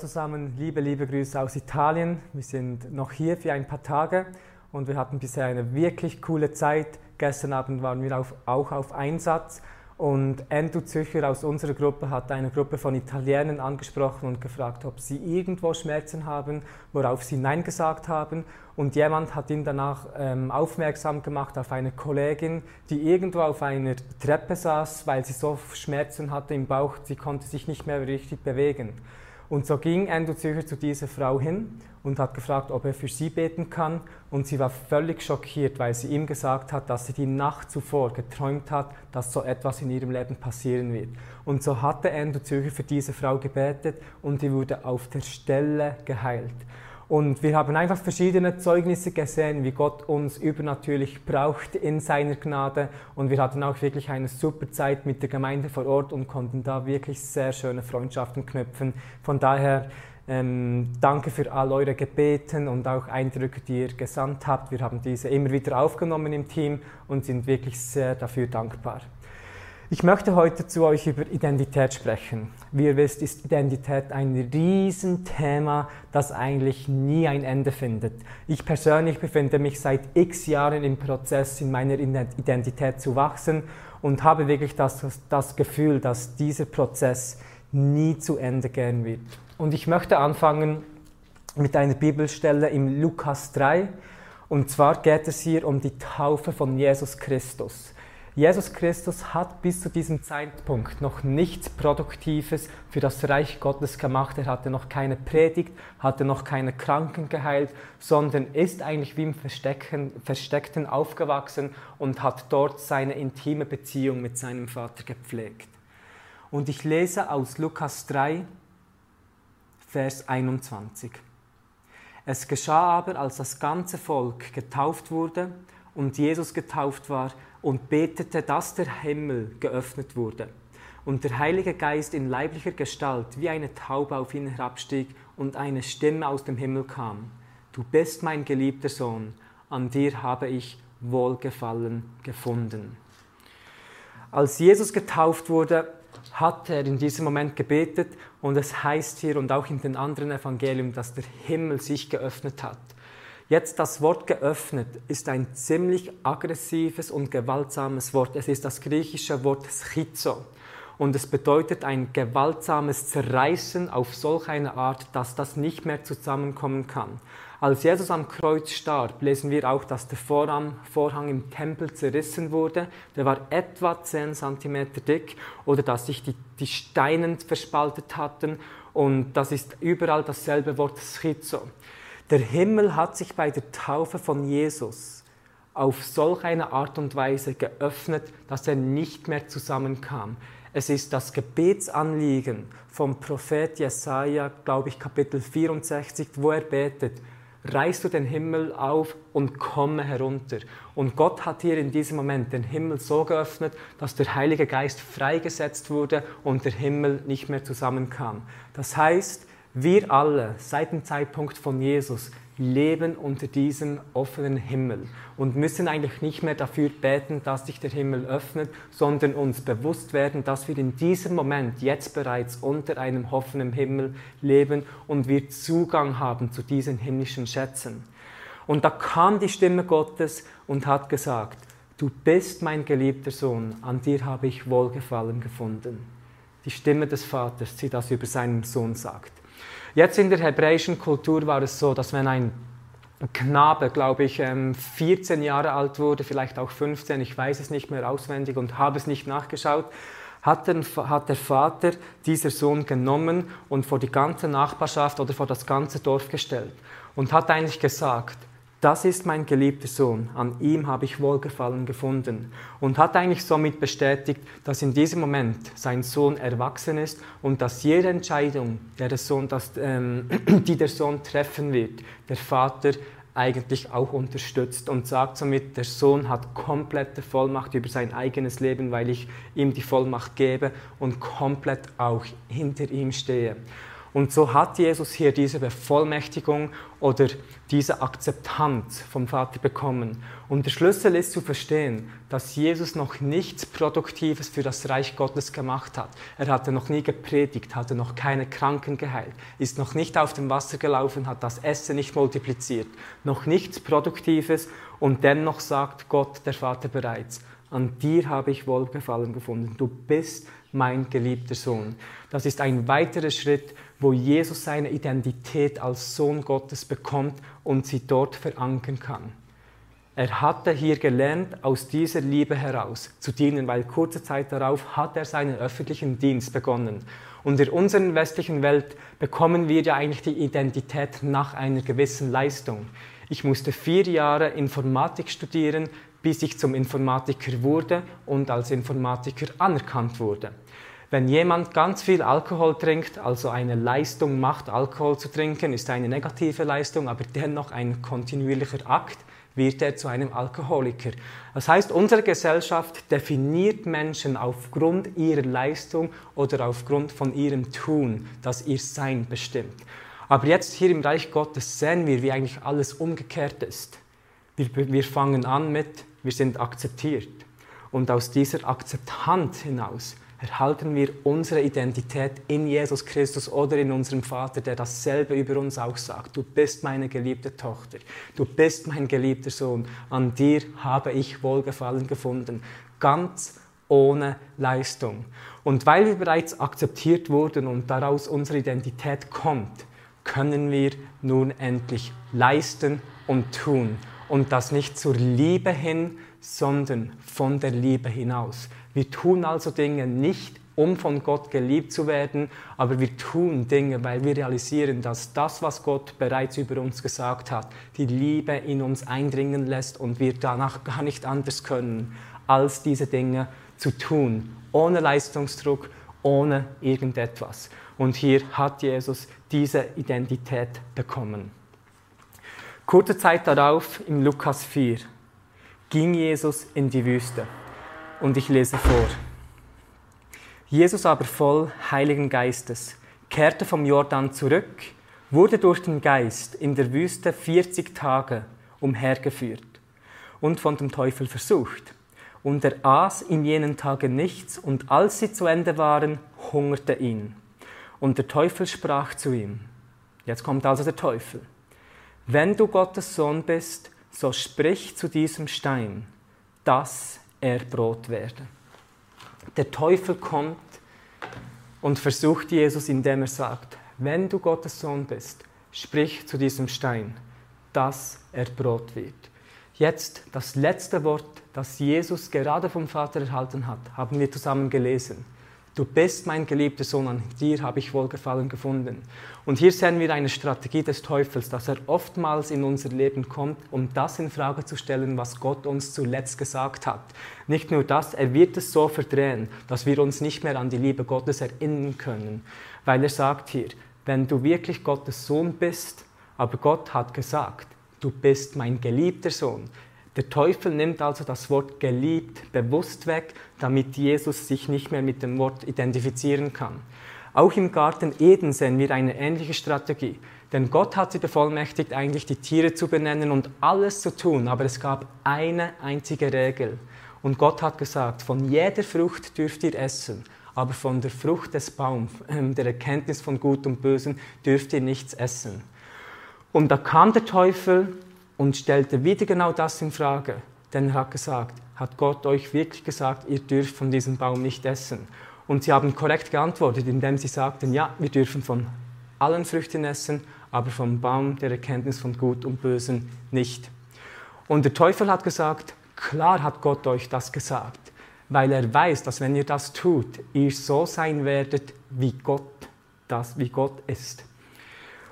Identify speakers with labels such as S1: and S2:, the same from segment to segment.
S1: Zusammen, liebe, liebe Grüße aus Italien. Wir sind noch hier für ein paar Tage und wir hatten bisher eine wirklich coole Zeit. Gestern Abend waren wir auf, auch auf Einsatz und Endo Zücher aus unserer Gruppe hat eine Gruppe von Italienern angesprochen und gefragt, ob sie irgendwo Schmerzen haben, worauf sie Nein gesagt haben. Und jemand hat ihn danach ähm, aufmerksam gemacht auf eine Kollegin, die irgendwo auf einer Treppe saß, weil sie so Schmerzen hatte im Bauch, sie konnte sich nicht mehr richtig bewegen. Und so ging Endo Zürcher zu dieser Frau hin und hat gefragt, ob er für sie beten kann. Und sie war völlig schockiert, weil sie ihm gesagt hat, dass sie die Nacht zuvor geträumt hat, dass so etwas in ihrem Leben passieren wird. Und so hatte Endo Zürcher für diese Frau gebetet und die wurde auf der Stelle geheilt. Und wir haben einfach verschiedene Zeugnisse gesehen, wie Gott uns übernatürlich braucht in seiner Gnade. Und wir hatten auch wirklich eine super Zeit mit der Gemeinde vor Ort und konnten da wirklich sehr schöne Freundschaften knüpfen. Von daher ähm, danke für all eure Gebeten und auch Eindrücke, die ihr gesandt habt. Wir haben diese immer wieder aufgenommen im Team und sind wirklich sehr dafür dankbar. Ich möchte heute zu euch über Identität sprechen. Wie ihr wisst, ist Identität ein Riesenthema, das eigentlich nie ein Ende findet. Ich persönlich befinde mich seit x Jahren im Prozess, in meiner Identität zu wachsen und habe wirklich das, das Gefühl, dass dieser Prozess nie zu Ende gehen wird. Und ich möchte anfangen mit einer Bibelstelle im Lukas 3. Und zwar geht es hier um die Taufe von Jesus Christus. Jesus Christus hat bis zu diesem Zeitpunkt noch nichts Produktives für das Reich Gottes gemacht. Er hatte noch keine Predigt, hatte noch keine Kranken geheilt, sondern ist eigentlich wie im Verstecken, Versteckten aufgewachsen und hat dort seine intime Beziehung mit seinem Vater gepflegt. Und ich lese aus Lukas 3, Vers 21. Es geschah aber, als das ganze Volk getauft wurde und Jesus getauft war, und betete, dass der Himmel geöffnet wurde und der Heilige Geist in leiblicher Gestalt wie eine Taube auf ihn herabstieg und eine Stimme aus dem Himmel kam. Du bist mein geliebter Sohn, an dir habe ich Wohlgefallen gefunden. Als Jesus getauft wurde, hat er in diesem Moment gebetet und es heißt hier und auch in den anderen Evangelien, dass der Himmel sich geöffnet hat. Jetzt das Wort geöffnet ist ein ziemlich aggressives und gewaltsames Wort. Es ist das griechische Wort schizo und es bedeutet ein gewaltsames Zerreißen auf solch eine Art, dass das nicht mehr zusammenkommen kann. Als Jesus am Kreuz starb, lesen wir auch, dass der Vorhang, Vorhang im Tempel zerrissen wurde. Der war etwa 10 cm dick oder dass sich die, die Steine verspaltet hatten und das ist überall dasselbe Wort schizo. Der Himmel hat sich bei der Taufe von Jesus auf solch eine Art und Weise geöffnet, dass er nicht mehr zusammenkam. Es ist das Gebetsanliegen vom Prophet Jesaja, glaube ich, Kapitel 64, wo er betet: Reißt du den Himmel auf und komme herunter. Und Gott hat hier in diesem Moment den Himmel so geöffnet, dass der Heilige Geist freigesetzt wurde und der Himmel nicht mehr zusammenkam. Das heißt, wir alle seit dem Zeitpunkt von Jesus leben unter diesem offenen Himmel und müssen eigentlich nicht mehr dafür beten, dass sich der Himmel öffnet, sondern uns bewusst werden, dass wir in diesem Moment jetzt bereits unter einem offenen Himmel leben und wir Zugang haben zu diesen himmlischen Schätzen. Und da kam die Stimme Gottes und hat gesagt, du bist mein geliebter Sohn, an dir habe ich Wohlgefallen gefunden. Die Stimme des Vaters, die das über seinen Sohn sagt. Jetzt in der hebräischen Kultur war es so, dass wenn ein Knabe, glaube ich, 14 ähm, Jahre alt wurde, vielleicht auch 15, ich weiß es nicht mehr auswendig und habe es nicht nachgeschaut, hat der, hat der Vater dieser Sohn genommen und vor die ganze Nachbarschaft oder vor das ganze Dorf gestellt und hat eigentlich gesagt, das ist mein geliebter Sohn, an ihm habe ich Wohlgefallen gefunden. Und hat eigentlich somit bestätigt, dass in diesem Moment sein Sohn erwachsen ist und dass jede Entscheidung, der Sohn, dass, ähm, die der Sohn treffen wird, der Vater eigentlich auch unterstützt und sagt somit, der Sohn hat komplette Vollmacht über sein eigenes Leben, weil ich ihm die Vollmacht gebe und komplett auch hinter ihm stehe. Und so hat Jesus hier diese Bevollmächtigung oder diese Akzeptanz vom Vater bekommen. Und der Schlüssel ist zu verstehen, dass Jesus noch nichts Produktives für das Reich Gottes gemacht hat. Er hatte noch nie gepredigt, hatte noch keine Kranken geheilt, ist noch nicht auf dem Wasser gelaufen, hat das Essen nicht multipliziert, noch nichts Produktives und dennoch sagt Gott, der Vater bereits, an dir habe ich Wohlgefallen gefunden. Du bist mein geliebter Sohn. Das ist ein weiterer Schritt, wo Jesus seine Identität als Sohn Gottes bekommt und sie dort verankern kann. Er hatte hier gelernt, aus dieser Liebe heraus zu dienen, weil kurze Zeit darauf hat er seinen öffentlichen Dienst begonnen. Und in unserer westlichen Welt bekommen wir ja eigentlich die Identität nach einer gewissen Leistung. Ich musste vier Jahre Informatik studieren, bis ich zum Informatiker wurde und als Informatiker anerkannt wurde. Wenn jemand ganz viel Alkohol trinkt, also eine Leistung macht, Alkohol zu trinken, ist eine negative Leistung, aber dennoch ein kontinuierlicher Akt, wird er zu einem Alkoholiker. Das heißt, unsere Gesellschaft definiert Menschen aufgrund ihrer Leistung oder aufgrund von ihrem Tun, das ihr Sein bestimmt. Aber jetzt hier im Reich Gottes sehen wir, wie eigentlich alles umgekehrt ist. Wir, wir fangen an mit, wir sind akzeptiert. Und aus dieser Akzeptanz hinaus erhalten wir unsere Identität in Jesus Christus oder in unserem Vater, der dasselbe über uns auch sagt. Du bist meine geliebte Tochter, du bist mein geliebter Sohn, an dir habe ich Wohlgefallen gefunden, ganz ohne Leistung. Und weil wir bereits akzeptiert wurden und daraus unsere Identität kommt, können wir nun endlich leisten und tun. Und das nicht zur Liebe hin, sondern von der Liebe hinaus. Wir tun also Dinge nicht, um von Gott geliebt zu werden, aber wir tun Dinge, weil wir realisieren, dass das, was Gott bereits über uns gesagt hat, die Liebe in uns eindringen lässt und wir danach gar nicht anders können, als diese Dinge zu tun, ohne Leistungsdruck, ohne irgendetwas. Und hier hat Jesus diese Identität bekommen. Kurze Zeit darauf, im Lukas 4, ging Jesus in die Wüste. Und ich lese vor. Jesus aber voll Heiligen Geistes kehrte vom Jordan zurück, wurde durch den Geist in der Wüste 40 Tage umhergeführt und von dem Teufel versucht. Und er aß in jenen Tagen nichts, und als sie zu Ende waren, hungerte ihn. Und der Teufel sprach zu ihm, jetzt kommt also der Teufel, wenn du Gottes Sohn bist, so sprich zu diesem Stein, dass er Brot. Der Teufel kommt und versucht Jesus, indem er sagt, wenn du Gottes Sohn bist, sprich zu diesem Stein, dass er Brot wird. Jetzt das letzte Wort, das Jesus gerade vom Vater erhalten hat, haben wir zusammen gelesen. Du bist mein geliebter Sohn, an dir habe ich Wohlgefallen gefunden. Und hier sehen wir eine Strategie des Teufels, dass er oftmals in unser Leben kommt, um das in Frage zu stellen, was Gott uns zuletzt gesagt hat. Nicht nur das, er wird es so verdrehen, dass wir uns nicht mehr an die Liebe Gottes erinnern können, weil er sagt hier, wenn du wirklich Gottes Sohn bist, aber Gott hat gesagt, du bist mein geliebter Sohn, der Teufel nimmt also das Wort geliebt bewusst weg, damit Jesus sich nicht mehr mit dem Wort identifizieren kann. Auch im Garten Eden sehen wir eine ähnliche Strategie. Denn Gott hat sie bevollmächtigt, eigentlich die Tiere zu benennen und alles zu tun, aber es gab eine einzige Regel. Und Gott hat gesagt, von jeder Frucht dürft ihr essen, aber von der Frucht des Baums, äh, der Erkenntnis von Gut und Bösen, dürft ihr nichts essen. Und da kam der Teufel und stellte wieder genau das in Frage. Denn er hat gesagt, hat Gott euch wirklich gesagt, ihr dürft von diesem Baum nicht essen? Und sie haben korrekt geantwortet, indem sie sagten, ja, wir dürfen von allen Früchten essen, aber vom Baum der Erkenntnis von Gut und Bösen nicht. Und der Teufel hat gesagt, klar hat Gott euch das gesagt, weil er weiß, dass wenn ihr das tut, ihr so sein werdet, wie Gott, das, wie Gott ist.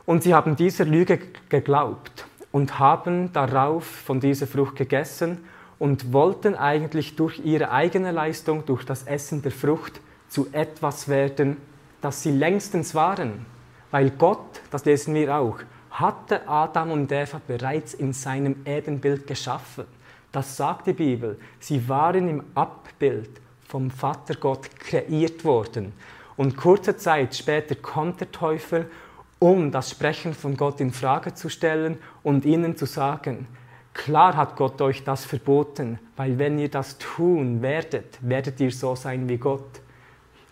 S1: Und sie haben dieser Lüge geglaubt. Und haben darauf von dieser Frucht gegessen und wollten eigentlich durch ihre eigene Leistung, durch das Essen der Frucht zu etwas werden, das sie längstens waren. Weil Gott, das lesen wir auch, hatte Adam und Eva bereits in seinem Ebenbild geschaffen. Das sagt die Bibel. Sie waren im Abbild vom Vater Gott kreiert worden. Und kurze Zeit später kommt der Teufel, um das Sprechen von Gott in Frage zu stellen und ihnen zu sagen, klar hat Gott euch das verboten, weil wenn ihr das tun werdet, werdet ihr so sein wie Gott.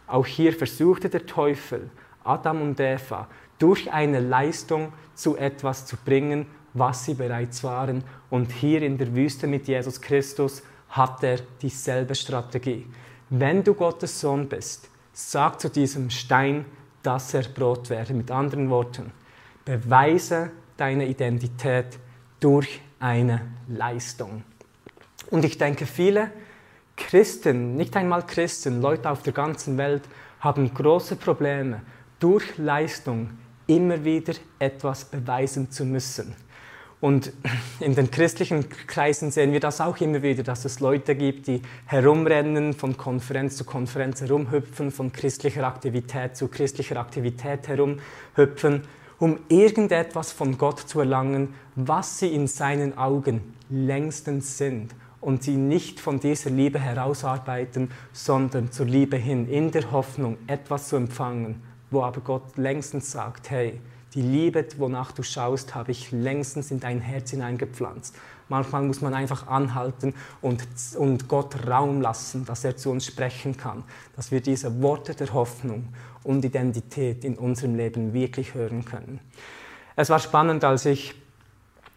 S1: Auch hier versuchte der Teufel, Adam und Eva durch eine Leistung zu etwas zu bringen, was sie bereits waren. Und hier in der Wüste mit Jesus Christus hat er dieselbe Strategie. Wenn du Gottes Sohn bist, sag zu diesem Stein, dass er Brot werde. Mit anderen Worten, beweise deine Identität durch eine Leistung. Und ich denke, viele Christen, nicht einmal Christen, Leute auf der ganzen Welt haben große Probleme, durch Leistung immer wieder etwas beweisen zu müssen. Und in den christlichen Kreisen sehen wir das auch immer wieder, dass es Leute gibt, die herumrennen, von Konferenz zu Konferenz herumhüpfen, von christlicher Aktivität zu christlicher Aktivität herumhüpfen, um irgendetwas von Gott zu erlangen, was sie in seinen Augen längstens sind und sie nicht von dieser Liebe herausarbeiten, sondern zur Liebe hin, in der Hoffnung, etwas zu empfangen, wo aber Gott längstens sagt, hey, die Liebe, wonach du schaust, habe ich längstens in dein Herz hineingepflanzt. Manchmal muss man einfach anhalten und, und Gott Raum lassen, dass er zu uns sprechen kann, dass wir diese Worte der Hoffnung und Identität in unserem Leben wirklich hören können. Es war spannend, als ich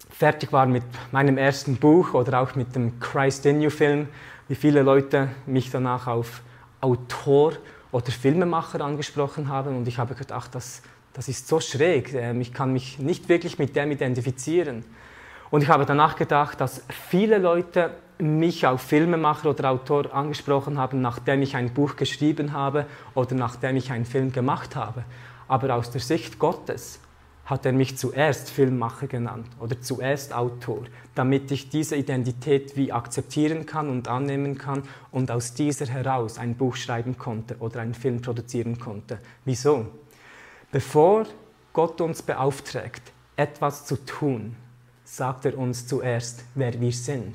S1: fertig war mit meinem ersten Buch oder auch mit dem Christ in You Film, wie viele Leute mich danach auf Autor oder Filmemacher angesprochen haben und ich habe gedacht, das, das ist so schräg, ähm, ich kann mich nicht wirklich mit dem identifizieren. Und ich habe danach gedacht, dass viele Leute mich auf Filmemacher oder Autor angesprochen haben, nachdem ich ein Buch geschrieben habe oder nachdem ich einen Film gemacht habe. Aber aus der Sicht Gottes hat er mich zuerst Filmmacher genannt oder zuerst Autor, damit ich diese Identität wie akzeptieren kann und annehmen kann und aus dieser heraus ein Buch schreiben konnte oder einen Film produzieren konnte. Wieso? Bevor Gott uns beauftragt, etwas zu tun, sagt er uns zuerst, wer wir sind.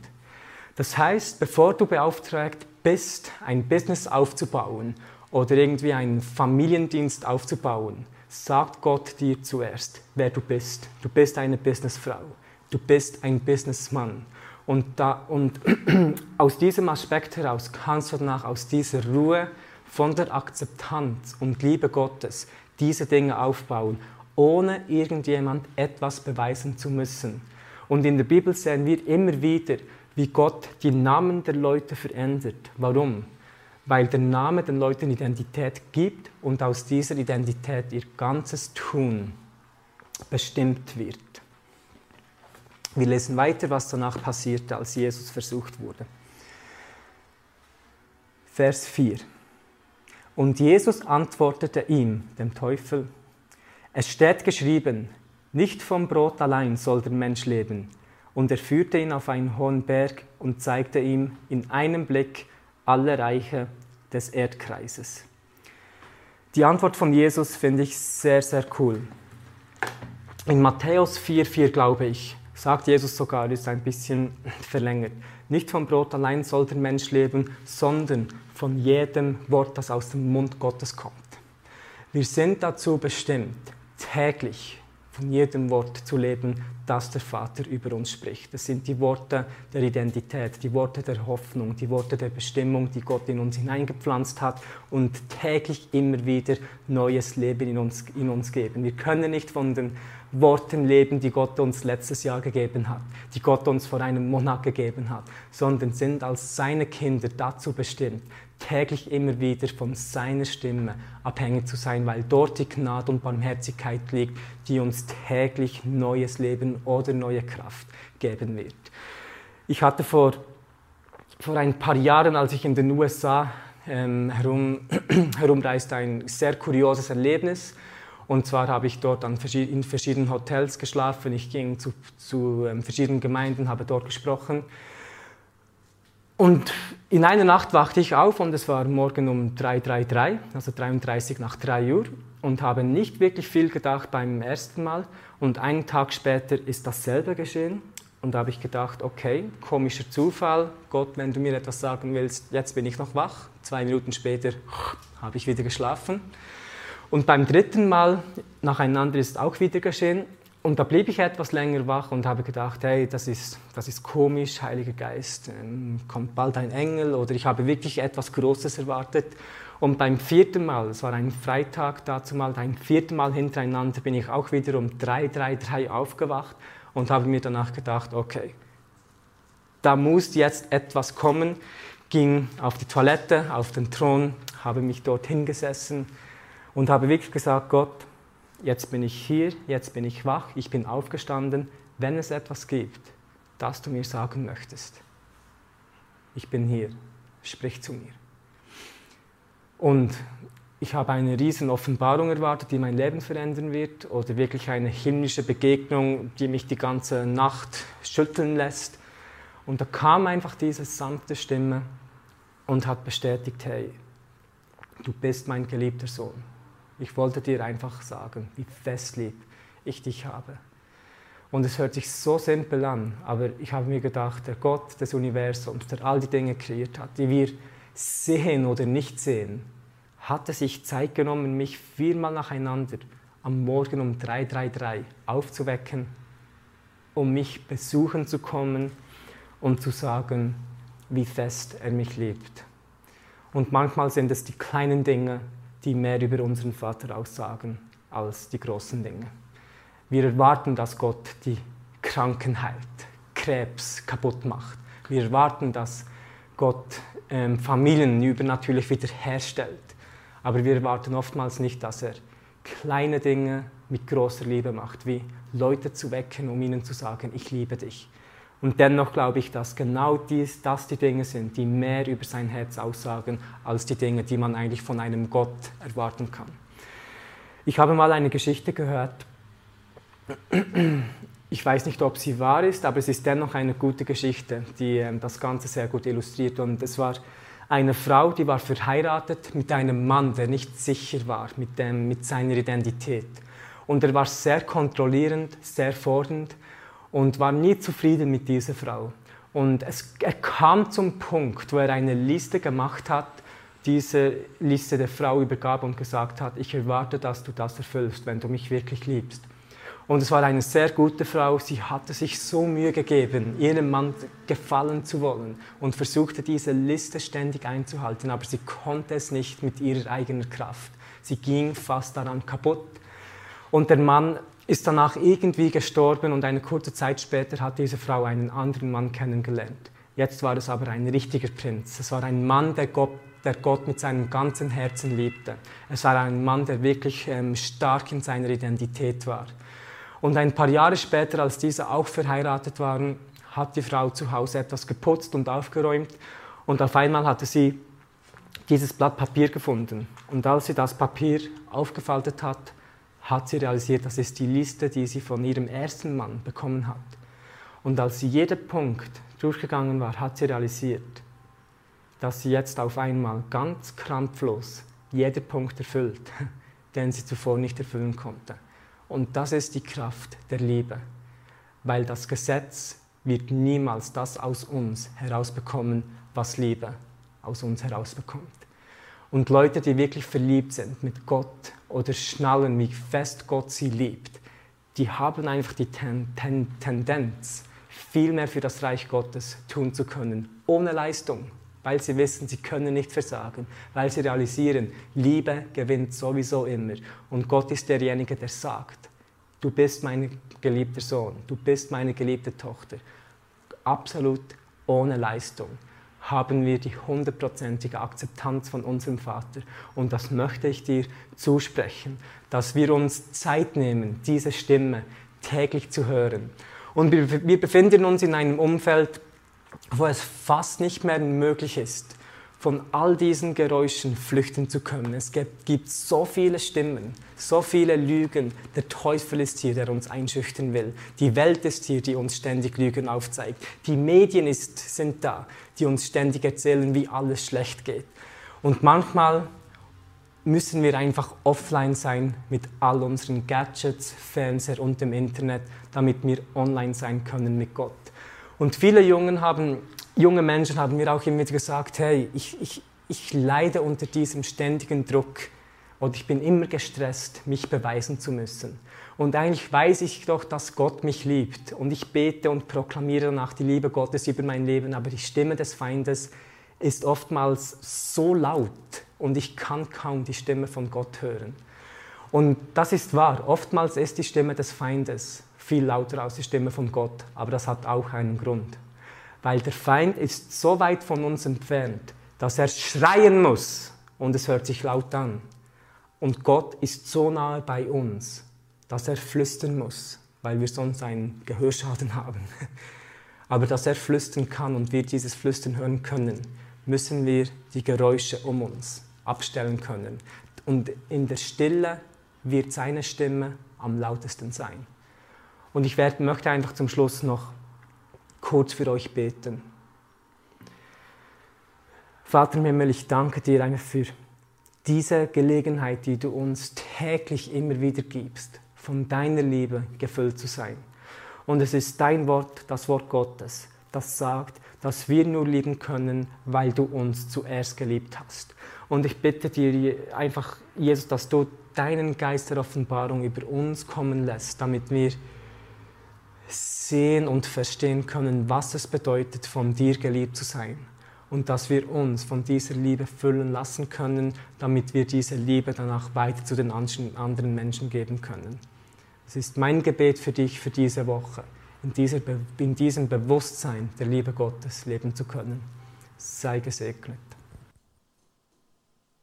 S1: Das heißt, bevor du beauftragt bist, ein Business aufzubauen oder irgendwie einen Familiendienst aufzubauen, sagt Gott dir zuerst, wer du bist. Du bist eine Businessfrau. Du bist ein Businessmann. Und, da, und aus diesem Aspekt heraus kannst du danach aus dieser Ruhe von der Akzeptanz und Liebe Gottes diese Dinge aufbauen, ohne irgendjemand etwas beweisen zu müssen. Und in der Bibel sehen wir immer wieder, wie Gott die Namen der Leute verändert. Warum? weil der Name den Leuten Identität gibt und aus dieser Identität ihr ganzes Tun bestimmt wird. Wir lesen weiter, was danach passierte, als Jesus versucht wurde. Vers 4. Und Jesus antwortete ihm, dem Teufel, es steht geschrieben, nicht vom Brot allein soll der Mensch leben. Und er führte ihn auf einen hohen Berg und zeigte ihm in einem Blick alle Reiche des Erdkreises. Die Antwort von Jesus finde ich sehr, sehr cool. In Matthäus 4,4 glaube ich, sagt Jesus sogar, ist ein bisschen verlängert. Nicht vom Brot allein soll der Mensch leben, sondern von jedem Wort, das aus dem Mund Gottes kommt. Wir sind dazu bestimmt, täglich von jedem Wort zu leben, das der Vater über uns spricht. Das sind die Worte der Identität, die Worte der Hoffnung, die Worte der Bestimmung, die Gott in uns hineingepflanzt hat und täglich immer wieder neues Leben in uns, in uns geben. Wir können nicht von den Worten leben, die Gott uns letztes Jahr gegeben hat, die Gott uns vor einem Monat gegeben hat, sondern sind als seine Kinder dazu bestimmt, täglich immer wieder von seiner Stimme abhängig zu sein, weil dort die Gnade und Barmherzigkeit liegt, die uns täglich neues Leben oder neue Kraft geben wird. Ich hatte vor, vor ein paar Jahren, als ich in den USA ähm, herum, herumreiste, ein sehr kurioses Erlebnis. Und zwar habe ich dort in verschiedenen Hotels geschlafen. Ich ging zu, zu ähm, verschiedenen Gemeinden, habe dort gesprochen. Und in einer Nacht wachte ich auf und es war morgen um 3.33, also 33 nach 3 Uhr und habe nicht wirklich viel gedacht beim ersten Mal. Und einen Tag später ist dasselbe geschehen. Und da habe ich gedacht, okay, komischer Zufall. Gott, wenn du mir etwas sagen willst, jetzt bin ich noch wach. Zwei Minuten später habe ich wieder geschlafen. Und beim dritten Mal nacheinander ist auch wieder geschehen. Und da blieb ich etwas länger wach und habe gedacht, hey, das ist, das ist komisch, Heiliger Geist, ähm, kommt bald ein Engel oder ich habe wirklich etwas Großes erwartet. Und beim vierten Mal, es war ein Freitag dazu mal, ein vierten Mal hintereinander bin ich auch wieder um 3, 3, 3 aufgewacht und habe mir danach gedacht, okay, da muss jetzt etwas kommen. Ging auf die Toilette, auf den Thron, habe mich dort hingesessen und habe wirklich gesagt, Gott, jetzt bin ich hier, jetzt bin ich wach, ich bin aufgestanden, wenn es etwas gibt, das du mir sagen möchtest. Ich bin hier, sprich zu mir. Und ich habe eine riesen Offenbarung erwartet, die mein Leben verändern wird, oder wirklich eine himmlische Begegnung, die mich die ganze Nacht schütteln lässt. Und da kam einfach diese sanfte Stimme und hat bestätigt, hey, du bist mein geliebter Sohn. Ich wollte dir einfach sagen, wie fest lieb ich dich habe. Und es hört sich so simpel an, aber ich habe mir gedacht, der Gott des Universums, der all die Dinge kreiert hat, die wir sehen oder nicht sehen, hatte sich Zeit genommen, mich viermal nacheinander am Morgen um 3.33 aufzuwecken, um mich besuchen zu kommen und zu sagen, wie fest er mich liebt. Und manchmal sind es die kleinen Dinge, die mehr über unseren Vater aussagen als die großen Dinge. Wir erwarten, dass Gott die Kranken heilt, Krebs kaputt macht. Wir erwarten, dass Gott ähm, Familien übernatürlich wiederherstellt. Aber wir erwarten oftmals nicht, dass er kleine Dinge mit großer Liebe macht, wie Leute zu wecken, um ihnen zu sagen, ich liebe dich. Und dennoch glaube ich, dass genau dies, das die Dinge sind, die mehr über sein Herz aussagen, als die Dinge, die man eigentlich von einem Gott erwarten kann. Ich habe mal eine Geschichte gehört. Ich weiß nicht, ob sie wahr ist, aber es ist dennoch eine gute Geschichte, die ähm, das Ganze sehr gut illustriert. Und es war eine Frau, die war verheiratet mit einem Mann, der nicht sicher war mit, dem, mit seiner Identität. Und er war sehr kontrollierend, sehr fordernd und war nie zufrieden mit dieser Frau. Und es, er kam zum Punkt, wo er eine Liste gemacht hat, diese Liste der Frau übergab und gesagt hat, ich erwarte, dass du das erfüllst, wenn du mich wirklich liebst. Und es war eine sehr gute Frau, sie hatte sich so Mühe gegeben, ihrem Mann gefallen zu wollen und versuchte diese Liste ständig einzuhalten, aber sie konnte es nicht mit ihrer eigenen Kraft. Sie ging fast daran kaputt. Und der Mann ist danach irgendwie gestorben und eine kurze Zeit später hat diese Frau einen anderen Mann kennengelernt. Jetzt war es aber ein richtiger Prinz. Es war ein Mann, der Gott, der Gott mit seinem ganzen Herzen liebte. Es war ein Mann, der wirklich ähm, stark in seiner Identität war. Und ein paar Jahre später, als diese auch verheiratet waren, hat die Frau zu Hause etwas geputzt und aufgeräumt und auf einmal hatte sie dieses Blatt Papier gefunden. Und als sie das Papier aufgefaltet hat, hat sie realisiert, das ist die Liste, die sie von ihrem ersten Mann bekommen hat. Und als sie jeden Punkt durchgegangen war, hat sie realisiert, dass sie jetzt auf einmal ganz krampflos jeden Punkt erfüllt, den sie zuvor nicht erfüllen konnte. Und das ist die Kraft der Liebe, weil das Gesetz wird niemals das aus uns herausbekommen, was Liebe aus uns herausbekommt. Und Leute, die wirklich verliebt sind mit Gott oder schnallen, wie fest Gott sie liebt, die haben einfach die Ten Ten Tendenz, viel mehr für das Reich Gottes tun zu können, ohne Leistung, weil sie wissen, sie können nicht versagen, weil sie realisieren, Liebe gewinnt sowieso immer. Und Gott ist derjenige, der sagt, du bist mein geliebter Sohn, du bist meine geliebte Tochter. Absolut ohne Leistung haben wir die hundertprozentige Akzeptanz von unserem Vater. Und das möchte ich dir zusprechen, dass wir uns Zeit nehmen, diese Stimme täglich zu hören. Und wir, befinden uns in einem Umfeld, wo es fast nicht mehr möglich ist, von all diesen Geräuschen flüchten zu können. Es gibt so viele Stimmen, so viele Lügen. Der Teufel ist hier, der uns einschüchtern will. Die Welt ist hier, die uns ständig Lügen aufzeigt. Die Medien ist, sind da, die uns ständig erzählen, wie alles schlecht geht. Und manchmal müssen wir einfach offline sein mit all unseren Gadgets, Fernseher und dem Internet, damit wir online sein können mit Gott. Und viele Jungen haben junge Menschen haben mir auch immer gesagt, hey, ich, ich, ich leide unter diesem ständigen Druck und ich bin immer gestresst, mich beweisen zu müssen. Und eigentlich weiß ich doch, dass Gott mich liebt und ich bete und proklamiere danach die Liebe Gottes über mein Leben, aber die Stimme des Feindes ist oftmals so laut und ich kann kaum die Stimme von Gott hören. Und das ist wahr, oftmals ist die Stimme des Feindes viel lauter als die Stimme von Gott, aber das hat auch einen Grund weil der Feind ist so weit von uns entfernt, dass er schreien muss und es hört sich laut an. Und Gott ist so nahe bei uns, dass er flüstern muss, weil wir sonst einen Gehörschaden haben. Aber dass er flüstern kann und wir dieses Flüstern hören können, müssen wir die Geräusche um uns abstellen können. Und in der Stille wird seine Stimme am lautesten sein. Und ich werde, möchte einfach zum Schluss noch kurz für euch beten. Vater im Himmel, ich danke dir einfach für diese Gelegenheit, die du uns täglich immer wieder gibst, von deiner Liebe gefüllt zu sein. Und es ist dein Wort, das Wort Gottes, das sagt, dass wir nur lieben können, weil du uns zuerst geliebt hast. Und ich bitte dir einfach, Jesus, dass du deinen Geist der Offenbarung über uns kommen lässt, damit wir sehen und verstehen können, was es bedeutet, von dir geliebt zu sein. Und dass wir uns von dieser Liebe füllen lassen können, damit wir diese Liebe danach weiter zu den anderen Menschen geben können. Es ist mein Gebet für dich für diese Woche, in, dieser, in diesem Bewusstsein der Liebe Gottes leben zu können. Sei gesegnet.